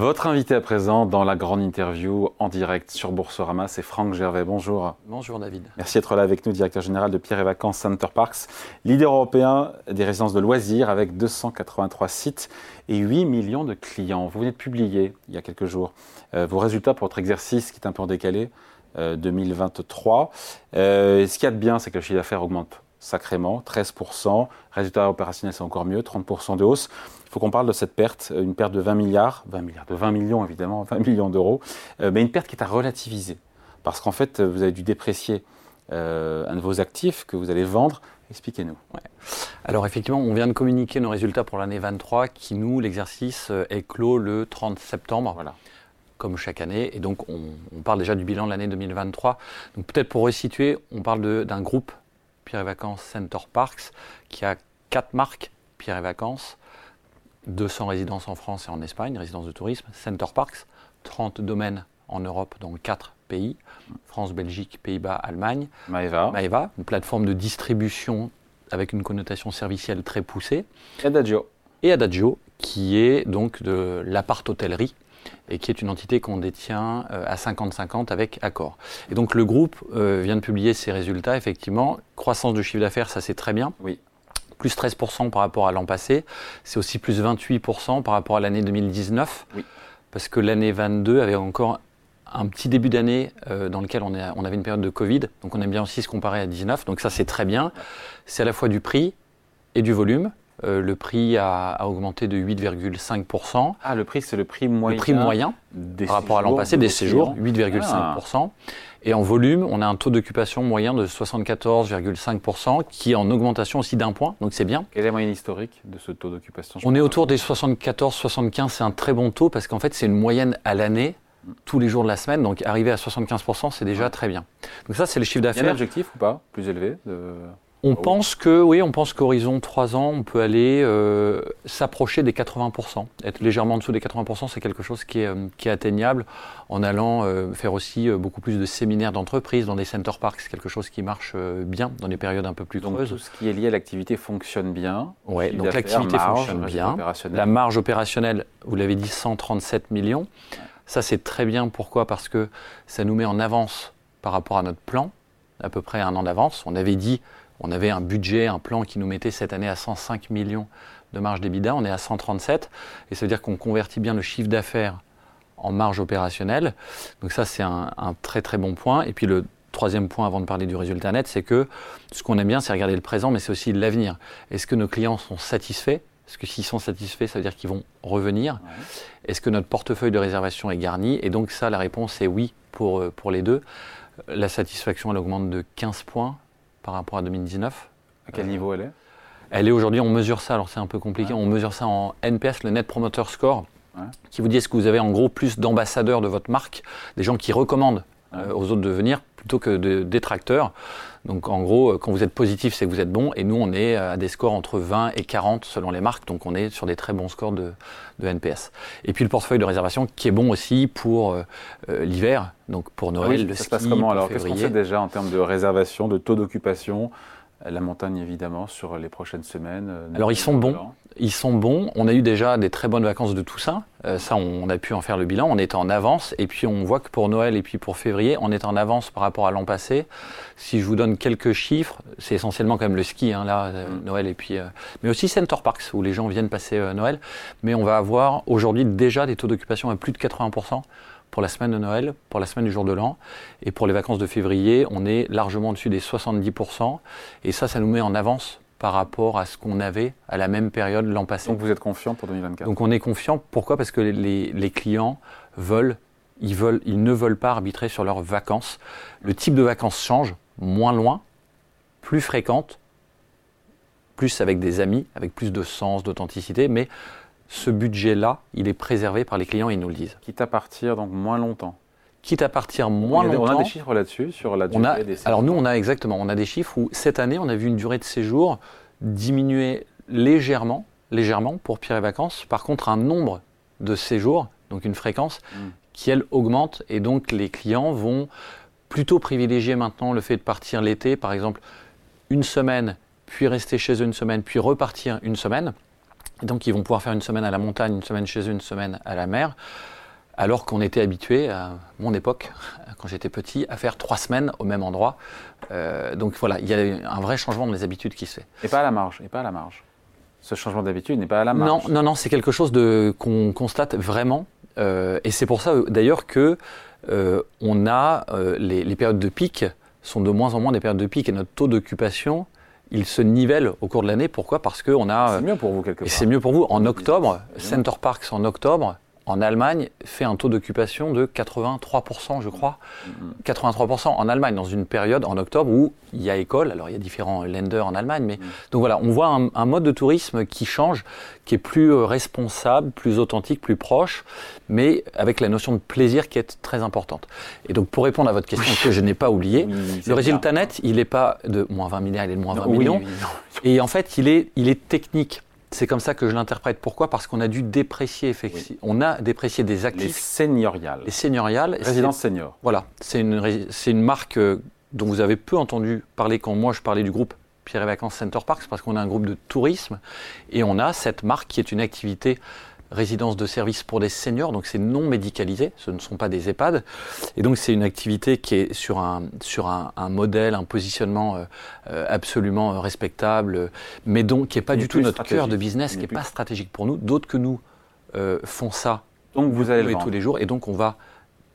Votre invité à présent dans la grande interview en direct sur Boursorama, c'est Franck Gervais. Bonjour. Bonjour David. Merci d'être là avec nous, directeur général de Pierre et Vacances Center Parks, leader européen des résidences de loisirs avec 283 sites et 8 millions de clients. Vous venez de publier il y a quelques jours euh, vos résultats pour votre exercice qui est un peu en décalé, 2023. Euh, euh, ce qu'il y a de bien, c'est que le chiffre d'affaires augmente sacrément, 13%. Résultat opérationnel, c'est encore mieux, 30% de hausse. Il faut qu'on parle de cette perte, une perte de 20 milliards, 20 milliards, de 20 millions évidemment, 20 millions d'euros, euh, mais une perte qui est à relativiser. Parce qu'en fait, vous avez dû déprécier euh, un de vos actifs que vous allez vendre. Expliquez-nous. Alors effectivement, on vient de communiquer nos résultats pour l'année 23 qui, nous, l'exercice euh, est clos le 30 septembre. Voilà comme chaque année. Et donc, on, on parle déjà du bilan de l'année 2023. Donc, peut-être pour resituer, on parle d'un groupe Pierre et Vacances Center Parks, qui a quatre marques Pierre et Vacances, 200 résidences en France et en Espagne, résidences de tourisme, Center Parks, 30 domaines en Europe dans quatre pays, France, Belgique, Pays-Bas, Allemagne. Maeva. Maeva, une plateforme de distribution avec une connotation servicielle très poussée. Et Adagio. Et Adagio, qui est donc de l'appart-hôtellerie et qui est une entité qu'on détient euh, à 50-50 avec Accor. Et donc le groupe euh, vient de publier ses résultats, effectivement. Croissance de chiffre d'affaires, ça c'est très bien. Oui. Plus 13% par rapport à l'an passé. C'est aussi plus 28% par rapport à l'année 2019. Oui. Parce que l'année 22 avait encore un petit début d'année euh, dans lequel on, on, avait une période de Covid. Donc on aime bien aussi se comparer à 19. Donc ça c'est très bien. C'est à la fois du prix et du volume. Euh, le prix a, augmenté de 8,5%. Ah, le prix, c'est le prix moyen Le prix moyen par rapport à l'an passé, des séjours, 8,5%. Ah. Et en volume, on a un taux d'occupation moyen de 74,5%, qui est en augmentation aussi d'un point, donc c'est bien. Quelle est la moyenne historique de ce taux d'occupation On est autour des 74-75, c'est un très bon taux, parce qu'en fait, c'est une moyenne à l'année tous les jours de la semaine. Donc arriver à 75%, c'est déjà très bien. Donc ça, c'est le chiffre d'affaires. Il y a un objectif ou pas plus élevé on ah pense que, oui, on pense qu'horizon 3 ans, on peut aller euh, s'approcher des 80%. Être légèrement en dessous des 80%, c'est quelque chose qui est, euh, qui est, atteignable en allant euh, faire aussi beaucoup plus de séminaires d'entreprise dans des center parks, c'est quelque chose qui marche bien dans des périodes un peu plus donc, creuses. Tout ce qui est lié à l'activité fonctionne bien. Oui, donc l'activité fonctionne bien. La marge opérationnelle, vous l'avez dit, 137 millions. Ça, c'est très bien. Pourquoi? Parce que ça nous met en avance par rapport à notre plan, à peu près un an d'avance. On avait dit on avait un budget, un plan qui nous mettait cette année à 105 millions de marge d'EBITDA, on est à 137, et ça veut dire qu'on convertit bien le chiffre d'affaires en marge opérationnelle. Donc ça, c'est un, très très bon point. Et puis le troisième point avant de parler du résultat net, c'est que ce qu'on aime bien, c'est regarder le présent, mais c'est aussi l'avenir. Est-ce que nos clients sont satisfaits? Est-ce que s'ils sont satisfaits, ça veut dire qu'ils vont revenir? Est-ce que notre portefeuille de réservation est garni? Et donc ça, la réponse est oui pour, euh, pour les deux. La satisfaction, elle augmente de 15 points par rapport à 2019. À quel niveau elle est Elle est aujourd'hui, on mesure ça, alors c'est un peu compliqué, on mesure ça en NPS, le Net Promoter Score, qui vous dit est-ce que vous avez en gros plus d'ambassadeurs de votre marque, des gens qui recommandent euh, aux autres de venir plutôt que de détracteurs. Donc en gros, euh, quand vous êtes positif, c'est que vous êtes bon. Et nous, on est à des scores entre 20 et 40 selon les marques. Donc on est sur des très bons scores de, NPS. Et puis le portefeuille de réservation qui est bon aussi pour euh, l'hiver, donc pour Noël, ah le ça se passe comment alors? Qu'est-ce qu'on fait déjà en termes de réservation, de taux d'occupation? La montagne évidemment sur les prochaines semaines. Alors ils sont bons, ils sont bons. On a eu déjà des très bonnes vacances de Toussaint. Euh, ça, on, a pu en faire le bilan. On est en avance. Et puis, on voit que pour Noël et puis pour février, on est en avance par rapport à l'an passé. Si je vous donne quelques chiffres, c'est essentiellement quand même le ski, hein, là, euh, mm. Noël et puis. Euh, mais aussi Center Parks, où les gens viennent passer Noël. Mais on va avoir aujourd'hui déjà des taux d'occupation à plus de 80% pour la semaine de Noël, pour la semaine du jour de l'an. Et pour les vacances de février, on est largement au-dessus des 70%. Et ça, ça nous met en avance par rapport à ce qu'on avait à la même période l'an passé. Donc vous êtes confiant pour 2024 Donc on est confiant. Pourquoi? Parce que les, clients veulent ils, veulent, ils ne veulent pas arbitrer sur leurs vacances. Le type de vacances change, moins loin, plus fréquente, plus avec des amis, avec plus de sens, d'authenticité, mais ce budget-là, il est préservé par les clients, ils nous le disent. Quitte à partir donc moins longtemps quitte à partir moins longtemps. On a des chiffres là-dessus, sur la durée des séjours Alors nous, on a exactement, on a des chiffres où cette année, on a vu une durée de séjour diminuer légèrement, légèrement pour Pierre et Vacances. Par contre, un nombre de séjours, donc une fréquence, hmm. qui elle augmente et donc les clients vont plutôt privilégier maintenant le fait de partir l'été, par exemple une semaine, puis rester chez eux une semaine, puis repartir une semaine. Donc ils vont pouvoir faire une semaine à la montagne, une semaine chez eux, une semaine à la mer, alors qu'on était habitué à mon époque, quand j'étais petit, à faire trois semaines au même endroit. Euh, donc voilà, il y a un vrai changement dans les habitudes qui se fait. Et pas à la marge, et pas à la marge. Ce changement d'habitude n'est pas à la marge. Non, non, non, c'est quelque chose qu'on constate vraiment. Euh, et c'est pour ça d'ailleurs que euh, on a les, les, périodes de pic sont de moins en moins des périodes de pic et notre taux d'occupation il se nivelle au cours de l'année. Pourquoi? Parce qu'on a. C'est mieux pour vous quelque part. Et c'est mieux pour vous. En octobre, Center Parks en octobre, en Allemagne, fait un taux d'occupation de 83%, je crois. 83% en Allemagne, dans une période, en octobre, où il y a école. Alors, il y a différents lenders en Allemagne. Mais... Donc voilà, on voit un, mode de tourisme qui change, qui est plus euh, responsable, plus authentique, plus proche, mais avec la notion de plaisir qui est très importante. Et donc, pour répondre à votre question que je n'ai pas oublié, le résultat net, il n'est pas de moins 20 milliards, il est de moins 20 millions. Et en fait, il est, il est technique. C'est comme ça que je l'interprète. Pourquoi? Parce qu'on a dû déprécier, effectivement. On a déprécié des actifs. Les seigneuriales. Les seigneuriales. Résidence senior. Voilà. C'est une, une marque euh, dont vous avez peu entendu parler quand moi je parlais du groupe Pierre et Vacances Center Parks, parce qu'on a un groupe de tourisme. Et on a cette marque qui est une activité résidence de service pour des seniors, donc c'est non médicalisé, ce ne sont pas des EHPAD. Et donc c'est une activité qui est sur un, sur un, modèle, un positionnement euh, euh, absolument euh, respectable, mais donc qui n'est pas du tout notre cœur de business, qui n'est pas stratégique pour nous. D'autres que nous font ça donc vous allez tous les jours, et donc on va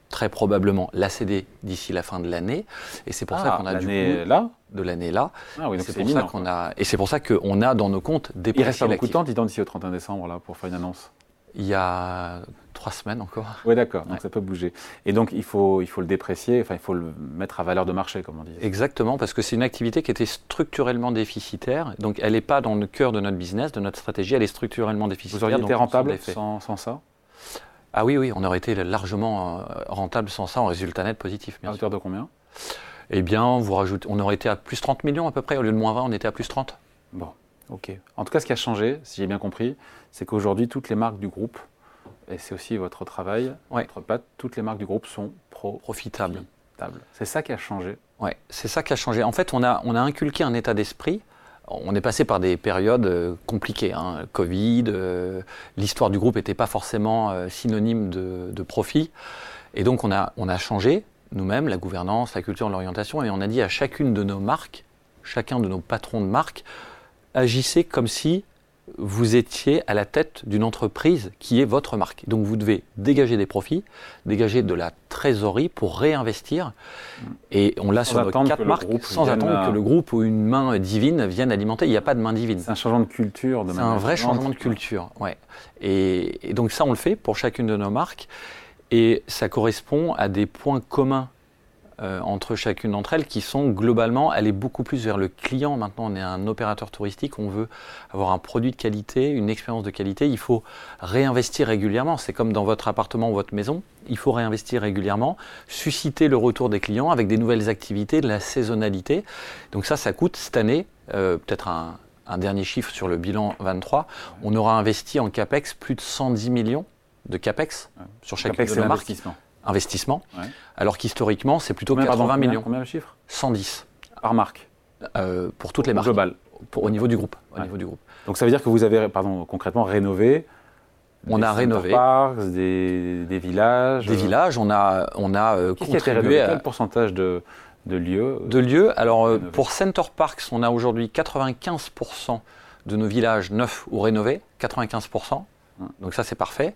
très probablement la céder d'ici la fin de l'année. Et c'est pour ça ah, qu'on a du coup, là de l'année là. Ah oui, c'est pour ça qu'on a et c'est pour ça qu'on a dans nos comptes des. Il reste pas beaucoup de temps, dis d'ici au 31 décembre là pour faire une annonce il y a trois semaines encore. Oui, d'accord, donc ça peut bouger. Et donc il faut, il faut le déprécier, enfin il faut le mettre à valeur de marché, comme on dit. Exactement, parce que c'est une activité qui était structurellement déficitaire, donc elle n'est pas dans le cœur de notre business, de notre stratégie, elle est structurellement déficitaire. Vous auriez été rentable sans, sans, ça? Ah oui, oui, on aurait été largement euh, rentable sans ça en résultat net positif. Bien à hauteur de combien? Eh bien, vous rajoutez, on aurait été à plus 30 millions à peu près, au lieu de moins 20, on était à plus 30. Bon, ok. En tout cas, ce qui a changé, si j'ai bien compris, c'est qu'aujourd'hui, toutes les marques du groupe, et c'est aussi votre travail, votre patte, toutes les marques du groupe sont profitables. C'est ça qui a changé. Oui, c'est ça qui a changé. En fait, on a, on a inculqué un état d'esprit. On est passé par des périodes euh, compliquées, hein. Covid, euh, l'histoire du groupe n'était pas forcément euh, synonyme de, de, profit. Et donc on a, on a changé, nous-mêmes, la gouvernance, la culture, l'orientation, et on a dit à chacune de nos marques, chacun de nos patrons de marque, agissez comme si vous étiez à la tête d'une entreprise qui est votre marque. Donc vous devez dégager des profits, dégager de la trésorerie pour réinvestir. Et on l'a sur nos quatre marques sans attendre que le groupe ou une main divine vienne alimenter. Il n'y a pas de main divine. C'est un changement de culture. C'est un vrai changement de culture. Ouais. Et, et donc ça, on le fait pour chacune de nos marques. Et ça correspond à des points communs euh, entre chacune d'entre elles qui sont globalement aller beaucoup plus vers le client. Maintenant, on est un opérateur touristique, on veut avoir un produit de qualité, une expérience de qualité. Il faut réinvestir régulièrement. C'est comme dans votre appartement ou votre maison. Il faut réinvestir régulièrement, susciter le retour des clients avec des nouvelles activités, de la saisonnalité. Donc ça, ça coûte cette année euh, peut-être un, dernier chiffre sur le bilan 23. On aura investi en CAPEX plus de 110 millions de CAPEX sur chaque CAPEX, de nos investissement, alors qu'historiquement, c'est plutôt 80 millions. Combien de chiffres 110. Par marque euh, Pour toutes les marques. Global. Pour, au, niveau du groupe, au niveau du groupe. Donc ça veut dire que vous avez, pardon, concrètement rénové on a rénové des, des, villages. Des villages, on a, on a euh, contribué à quel pourcentage de, de lieux De lieux. Alors euh, pour Center Parks, on a aujourd'hui 95% de nos villages neufs ou rénovés, 95%. Donc ça c'est parfait.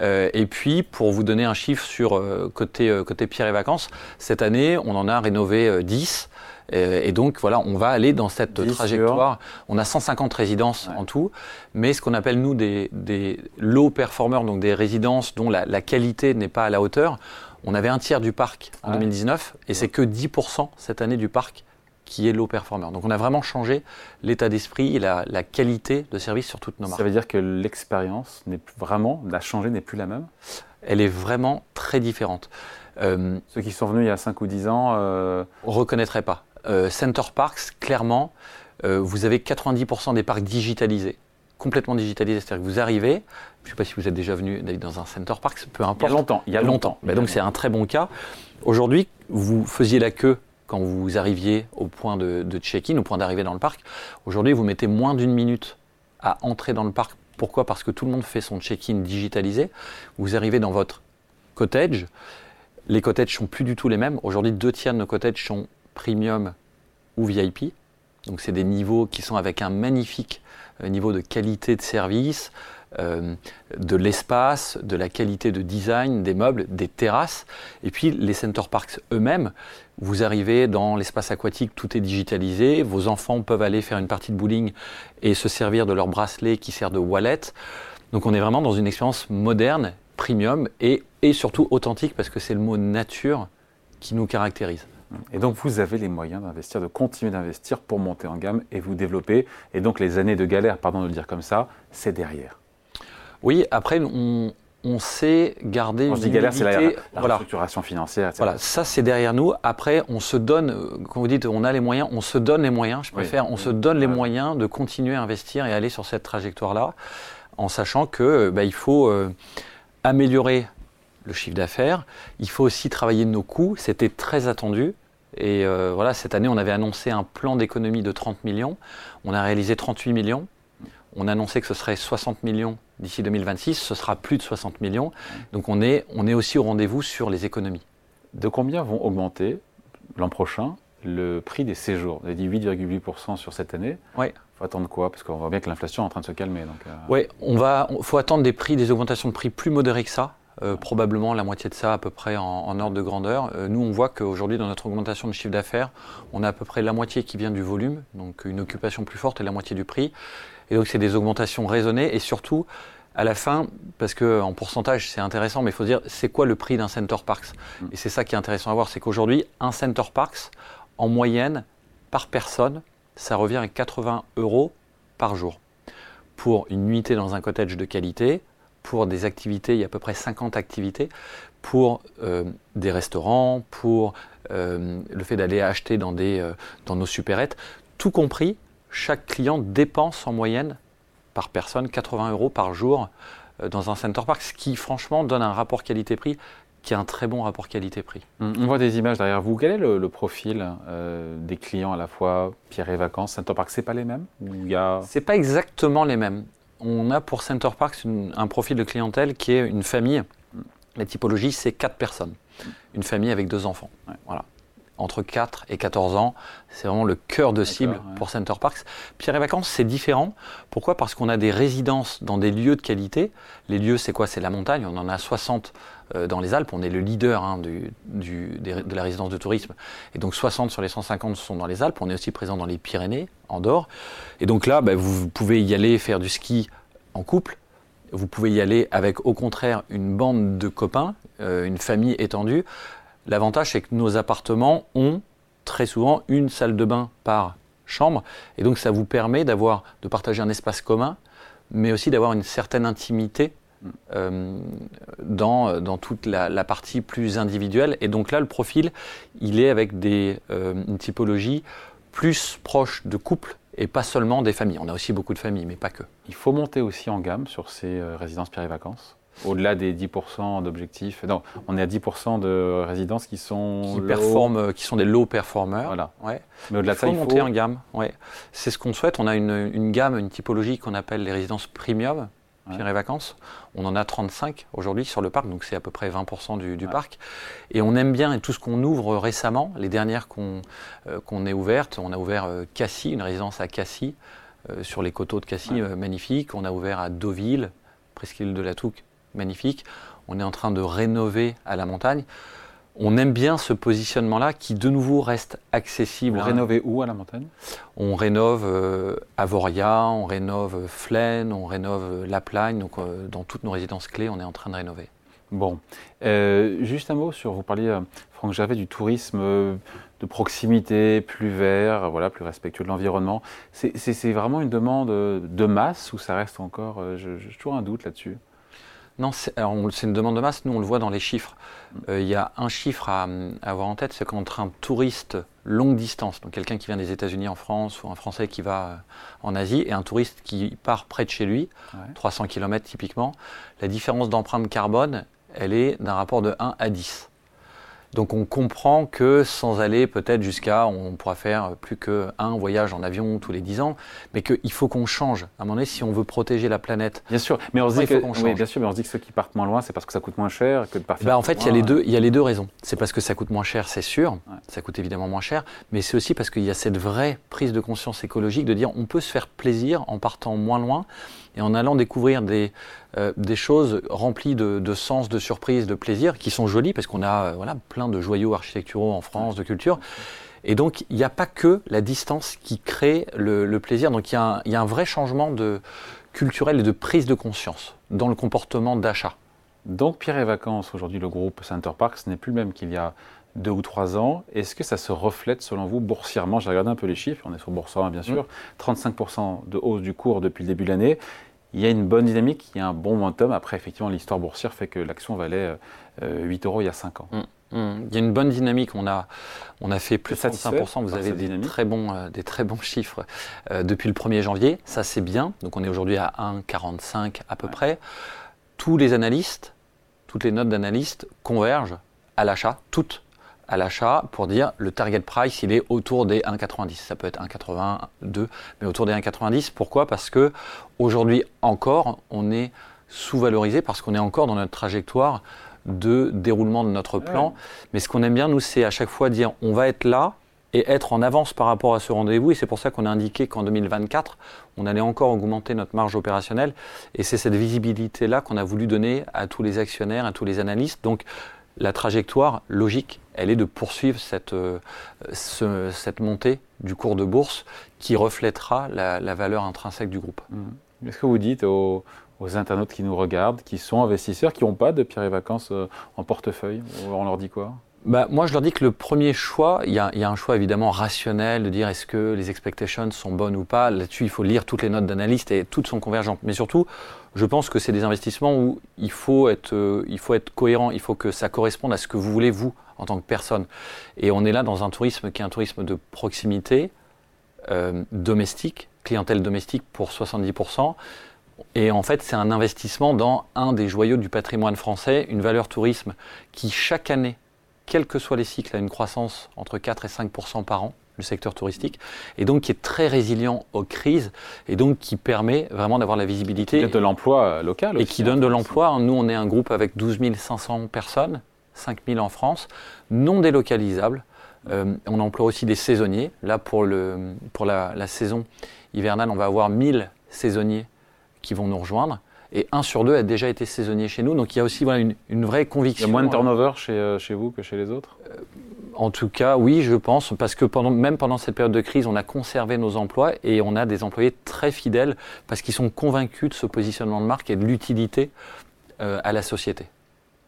Euh, et puis pour vous donner un chiffre sur euh, côté, euh, côté pierre et vacances, cette année on en a rénové 10. Et donc voilà, on va aller dans cette trajectoire. On a 150 résidences en tout, mais ce qu'on appelle nous des, des, low performers, donc des résidences dont la, la qualité n'est pas à la hauteur. On avait un tiers du parc en 2019 et c'est que 10% cette année du parc qui est low performer. Donc on a vraiment changé l'état d'esprit et la, qualité de service sur toutes nos marques. Ça veut dire que l'expérience n'est vraiment, la changé, n'est plus la même? Elle est vraiment très différente. Euh, Ceux qui sont venus il y a 5 ou 10 ans euh... On ne reconnaîtrait pas. Euh, Center Parks, clairement, euh, vous avez 90% des parcs digitalisés complètement digitalisés. C'est-à-dire que vous arrivez, je ne sais pas si vous êtes déjà venu dans un Center Parks, peu importe. Il y a longtemps. Il y a longtemps. Donc c'est un très bon cas. Aujourd'hui, vous faisiez la queue quand vous arriviez au point de, check-in, au point d'arrivée dans le parc. Aujourd'hui, vous mettez moins d'une minute à entrer dans le parc Pourquoi? Parce que tout le monde fait son check-in digitalisé. Vous arrivez dans votre cottage. Les cottages sont plus du tout les mêmes. Aujourd'hui, deux tiers de nos cottages sont premium ou VIP. Donc c'est des niveaux qui sont avec un magnifique euh, niveau de qualité de service, euh, de l'espace, de la qualité de design des meubles, des terrasses. Et puis les center parks eux-mêmes, vous arrivez dans l'espace aquatique, tout est digitalisé, vos enfants peuvent aller faire une partie de bowling et se servir de leur bracelet qui sert de wallet. Donc on est vraiment dans une expérience moderne, premium et, et surtout authentique parce que c'est le mot nature qui nous caractérise. Et donc vous avez les moyens d'investir, de continuer d'investir pour monter en gamme et vous développer. Et donc les années de galère, pardon de le dire comme ça, c'est derrière. Oui, après on, sait garder une dis galère, c'est la, structuration financière, etc. Voilà, ça c'est derrière nous. Après, on se donne, quand vous dites on a les moyens, on se donne les moyens, je préfère, on se donne les moyens de continuer à investir et aller sur cette trajectoire-là, en sachant que bah, il faut euh, améliorer le chiffre d'affaires. Il faut aussi travailler nos coûts. C'était très attendu. Et euh, voilà, cette année, on avait annoncé un plan d'économie de 30 millions. On a réalisé 38 millions. On a annoncé que ce serait 60 millions d'ici 2026. Ce sera plus de 60 millions. Donc on est, on est aussi au rendez-vous sur les économies. De combien vont augmenter l'an prochain le prix des séjours? Vous avez dit 8,8% sur cette année. Oui. Il faut attendre quoi? Parce qu'on voit bien que l'inflation est en train de se calmer. Donc euh. Oui, on va, faut attendre des prix, des augmentations de prix plus modérées que ça. Euh, probablement la moitié de ça à peu près en, ordre de grandeur. Euh, nous, on voit qu'aujourd'hui, dans notre augmentation de chiffre d'affaires, on a à peu près la moitié qui vient du volume, donc une occupation plus forte et la moitié du prix. Et donc, c'est des augmentations raisonnées et surtout, à la fin, parce qu'en pourcentage, c'est intéressant, mais il faut dire, c'est quoi le prix d'un Center Parks? Mm. Et c'est ça qui est intéressant à voir, c'est qu'aujourd'hui, un Center Parks, en moyenne, par personne, ça revient à 80 euros par jour. Pour une nuitée dans un cottage de qualité, pour des activités, il y a à peu près 50 activités, pour euh, des restaurants, pour euh, le fait d'aller acheter dans, des, euh, dans nos supérettes. Tout compris, chaque client dépense en moyenne par personne 80 euros par jour dans un center park, ce qui franchement donne un rapport qualité-prix qui a un très bon rapport qualité-prix. On voit des images derrière vous. Quel est le, profil des clients à la fois Pierre et Vacances, Center Park C'est pas les mêmes Ce a... C'est pas exactement les mêmes on a pour Center Parks un profil de clientèle qui est une famille. La typologie, c'est quatre personnes. Une famille avec deux enfants. Entre 4 et 14 ans, c'est vraiment le cœur de cible pour Center Parks. Pierre et Vacances, c'est différent. Pourquoi? Parce qu'on a des résidences dans des lieux de qualité. Les lieux, c'est quoi? C'est la montagne. On en a 60 euh, dans les Alpes. On est le leader hein, de la résidence de tourisme. Et donc 60 sur les 150 sont dans les Alpes. On est aussi présent dans les Pyrénées, en Andorre. Et donc là, bah, vous pouvez y aller faire du ski en couple. Vous pouvez y aller avec, au contraire, une bande de copains, euh, une famille étendue. L'avantage, c'est que nos appartements ont très souvent une salle de bain par chambre. Et donc, ça vous permet d'avoir, de partager un espace commun, mais aussi d'avoir une certaine intimité euh, dans, dans, toute la, partie plus individuelle. Et donc là, le profil, il est avec des, euh, une typologie plus proche de couple et pas seulement des familles. On a aussi beaucoup de familles, mais pas que. Il faut monter aussi en gamme sur ces euh, résidences Pierre et Vacances au-delà des 10% d'objectifs. Non, on est à 10% de résidences qui sont qui performent, qui sont des low performers. Voilà. Ouais. Mais au-delà de ça, il faut monter en gamme. Ouais. C'est ce qu'on souhaite. On a une, une gamme, une typologie qu'on appelle les résidences premium. Pierre et Vacances. On en a 35 aujourd'hui sur le parc, donc c'est à peu près 20% du, du parc. Et on aime bien, et tout ce qu'on ouvre récemment, les dernières qu'on euh, ait ouvertes, on a ouvert euh, Cassis, une résidence à Cassis, euh, sur les coteaux de Cassis, magnifique. On a ouvert à Deauville, presqu'île de la Touque, magnifique. On est en train de rénover à la montagne. On aime bien ce positionnement-là qui, de nouveau, reste accessible. Vous rénovez où à la montagne? On rénove euh, Avoria, on rénove Flaine, on rénove La Plagne. Donc, euh, dans toutes nos résidences clés, on est en train de rénover. Bon. Euh, juste un mot sur, vous parliez, Franck Gervais, du tourisme de proximité, plus vert, voilà, plus respectueux de l'environnement. C'est vraiment une demande de masse ou ça reste encore. J'ai toujours un doute là-dessus. Non, c'est une demande de masse. Nous, on le voit dans les chiffres. Euh, il y a un chiffre à, avoir en tête, c'est qu'entre un touriste longue distance, donc quelqu'un qui vient des États-Unis en France ou un Français qui va euh, en Asie, et un touriste qui part près de chez lui, 300 km typiquement, la différence d'empreinte carbone, elle est d'un rapport de 1 à 10. Donc on comprend que sans aller peut-être jusqu'à, on pourra faire plus qu'un voyage en avion tous les 10 ans, mais qu'il faut qu'on change. À un moment donné, si on veut protéger la planète. Bien sûr, mais on se dit que, oui, bien sûr, mais on se dit que ceux qui partent moins loin, c'est parce que ça coûte moins cher que de partir. Bah, en fait, il y a les deux, il y a les deux raisons. C'est parce que ça coûte moins cher, c'est sûr. Ça coûte évidemment moins cher, mais c'est aussi parce qu'il y a cette vraie prise de conscience écologique de dire on peut se faire plaisir en partant moins loin et en allant découvrir des, euh, choses remplies de, sens, de surprise, de plaisir, qui sont jolies parce qu'on a euh, voilà, plein de joyaux architecturaux en France, de culture. Et donc, il n'y a pas que la distance qui crée le, plaisir. Donc, il y, a un, vrai changement culturel et de prise de conscience dans le comportement d'achat. Donc, Pierre et Vacances, aujourd'hui, le groupe Center Park, ce n'est plus le même qu'il y a deux ou trois ans. Est-ce que ça se reflète, selon vous, boursièrement? J'ai regardé un peu les chiffres, on est sur Boursorama, bien sûr. 35% de hausse du cours depuis le début de l'année. Il y a une bonne dynamique, il y a un bon momentum. Après, effectivement, l'histoire boursière fait que l'action valait 8 euh, euros il y a 5 ans. Mmh. Mmh. Il y a une bonne dynamique. On a, on a fait plus de 35%. Vous avez des très, bons, euh, des très bons chiffres euh, depuis le 1er janvier. Ça, c'est bien. Donc, on est aujourd'hui à 1,45 à peu près. Tous les analystes, toutes les notes d'analystes convergent à l'achat, toutes à l'achat pour dire le target price, il est autour des 1,90. Ça peut être 1,82, mais autour des 1,90. Pourquoi? Parce que aujourd'hui encore, on est sous-valorisé parce qu'on est encore dans notre trajectoire de déroulement de notre plan. Mais ce qu'on aime bien, nous, c'est à chaque fois dire on va être là et être en avance par rapport à ce rendez-vous. Et c'est pour ça qu'on a indiqué qu'en 2024, on allait encore augmenter notre marge opérationnelle. Et c'est cette visibilité-là qu'on a voulu donner à tous les actionnaires, à tous les analystes. Donc, la trajectoire logique, elle est de poursuivre cette, euh, cette montée du cours de bourse qui reflètera la, valeur intrinsèque du groupe. Mmh. Qu'est-ce que vous dites aux, aux internautes qui nous regardent, qui sont investisseurs, qui n'ont pas de pierre et vacances euh, en portefeuille? On leur dit quoi? Bah, moi, je leur dis que le premier choix, il y, a, un choix évidemment rationnel de dire est-ce que les expectations sont bonnes ou pas. Là-dessus, il faut lire toutes les notes d'analystes et toutes sont convergentes. Mais surtout, je pense que c'est des investissements où il faut, être, euh, il faut être cohérent, il faut que ça corresponde à ce que vous voulez, vous, en tant que personne. Et on est là dans un tourisme qui est un tourisme de proximité, euh, domestique, clientèle domestique pour 70%. Et en fait, c'est un investissement dans un des joyaux du patrimoine français, une valeur tourisme qui, chaque année, quels que soient les cycles, a une croissance entre 4 et 5% par an, le secteur touristique, et donc qui est très résilient aux crises, et donc qui permet vraiment d'avoir la visibilité. Qui donne de l'emploi euh, local. Et qui donne de l'emploi. Nous, on est un groupe avec 12 500 personnes, 5 000 en France, non délocalisables. Euh, on emploie aussi des saisonniers. Là, pour, le, pour la, la saison hivernale, on va avoir 1000 saisonniers qui vont nous rejoindre et un sur deux a déjà été saisonnier chez nous. Donc il y a aussi voilà, une, vraie conviction. Il y a moins de turnover chez, euh, chez vous que chez les autres? Euh, En tout cas, oui, je pense, parce que pendant, même pendant cette période de crise, on a conservé nos emplois et on a des employés très fidèles parce qu'ils sont convaincus de ce positionnement de marque et de l'utilité euh, à la société.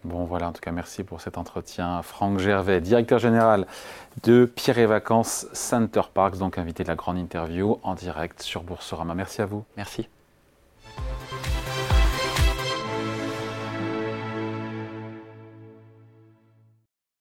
Bon voilà, en tout cas merci pour cet entretien. Franck Gervais, directeur général de Pierre et Vacances Center Parks, donc invité de la grande interview en direct sur Boursorama. Merci à vous. Merci.